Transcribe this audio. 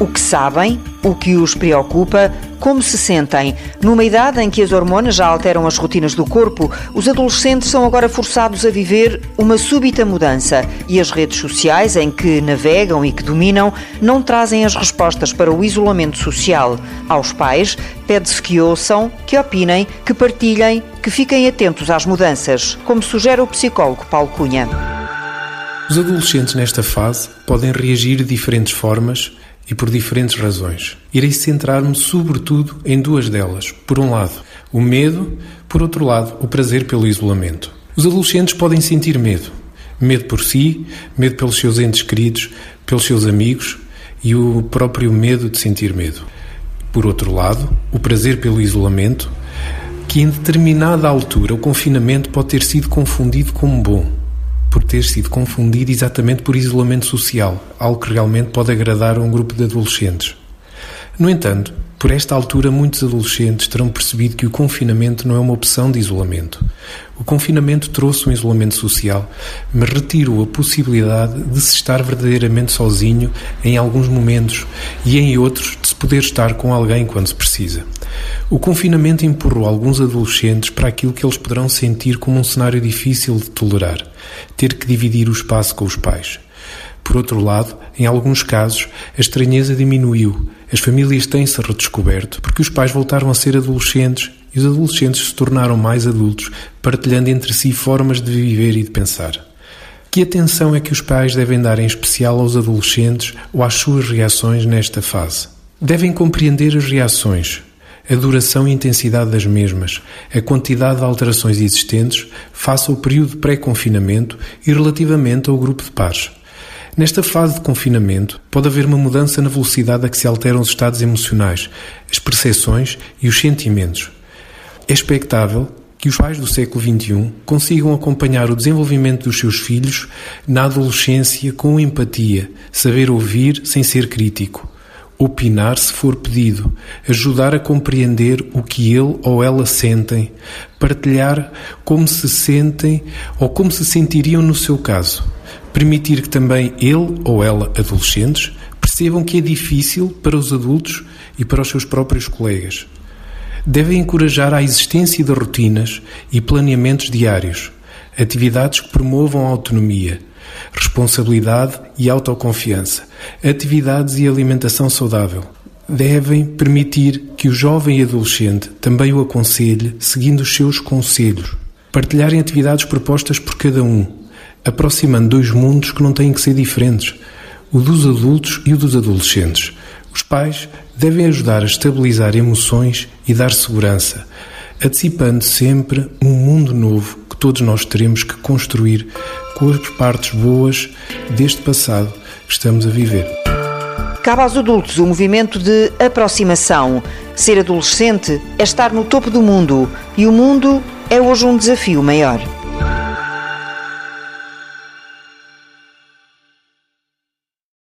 o que sabem, o que os preocupa, como se sentem. Numa idade em que as hormonas já alteram as rotinas do corpo, os adolescentes são agora forçados a viver uma súbita mudança e as redes sociais em que navegam e que dominam não trazem as respostas para o isolamento social. Aos pais, pede-se que ouçam, que opinem, que partilhem, que fiquem atentos às mudanças, como sugere o psicólogo Paulo Cunha. Os adolescentes nesta fase podem reagir de diferentes formas e por diferentes razões. Irei centrar-me sobretudo em duas delas. Por um lado, o medo, por outro lado, o prazer pelo isolamento. Os adolescentes podem sentir medo. Medo por si, medo pelos seus entes queridos, pelos seus amigos e o próprio medo de sentir medo. Por outro lado, o prazer pelo isolamento, que em determinada altura o confinamento pode ter sido confundido como bom por ter sido confundido exatamente por isolamento social, algo que realmente pode agradar a um grupo de adolescentes. No entanto, por esta altura, muitos adolescentes terão percebido que o confinamento não é uma opção de isolamento. O confinamento trouxe um isolamento social, mas retirou a possibilidade de se estar verdadeiramente sozinho em alguns momentos e em outros de se poder estar com alguém quando se precisa. O confinamento empurrou alguns adolescentes para aquilo que eles poderão sentir como um cenário difícil de tolerar: ter que dividir o espaço com os pais. Por outro lado, em alguns casos, a estranheza diminuiu, as famílias têm-se redescoberto porque os pais voltaram a ser adolescentes e os adolescentes se tornaram mais adultos, partilhando entre si formas de viver e de pensar. Que atenção é que os pais devem dar em especial aos adolescentes ou às suas reações nesta fase? Devem compreender as reações, a duração e intensidade das mesmas, a quantidade de alterações existentes face ao período pré-confinamento e relativamente ao grupo de pares. Nesta fase de confinamento, pode haver uma mudança na velocidade a que se alteram os estados emocionais, as percepções e os sentimentos. É expectável que os pais do século XXI consigam acompanhar o desenvolvimento dos seus filhos na adolescência com empatia, saber ouvir sem ser crítico, opinar se for pedido, ajudar a compreender o que ele ou ela sentem, partilhar como se sentem ou como se sentiriam no seu caso, permitir que também ele ou ela, adolescentes, percebam que é difícil para os adultos e para os seus próprios colegas. Devem encorajar a existência de rotinas e planeamentos diários, atividades que promovam a autonomia, responsabilidade e autoconfiança, atividades e alimentação saudável. Devem permitir que o jovem adolescente também o aconselhe seguindo os seus conselhos. Partilharem atividades propostas por cada um, aproximando dois mundos que não têm que ser diferentes, o dos adultos e o dos adolescentes. Os pais devem ajudar a estabilizar emoções e dar segurança, antecipando sempre um mundo novo que todos nós teremos que construir com as partes boas deste passado que estamos a viver. Cabe aos adultos o movimento de aproximação. Ser adolescente é estar no topo do mundo e o mundo é hoje um desafio maior.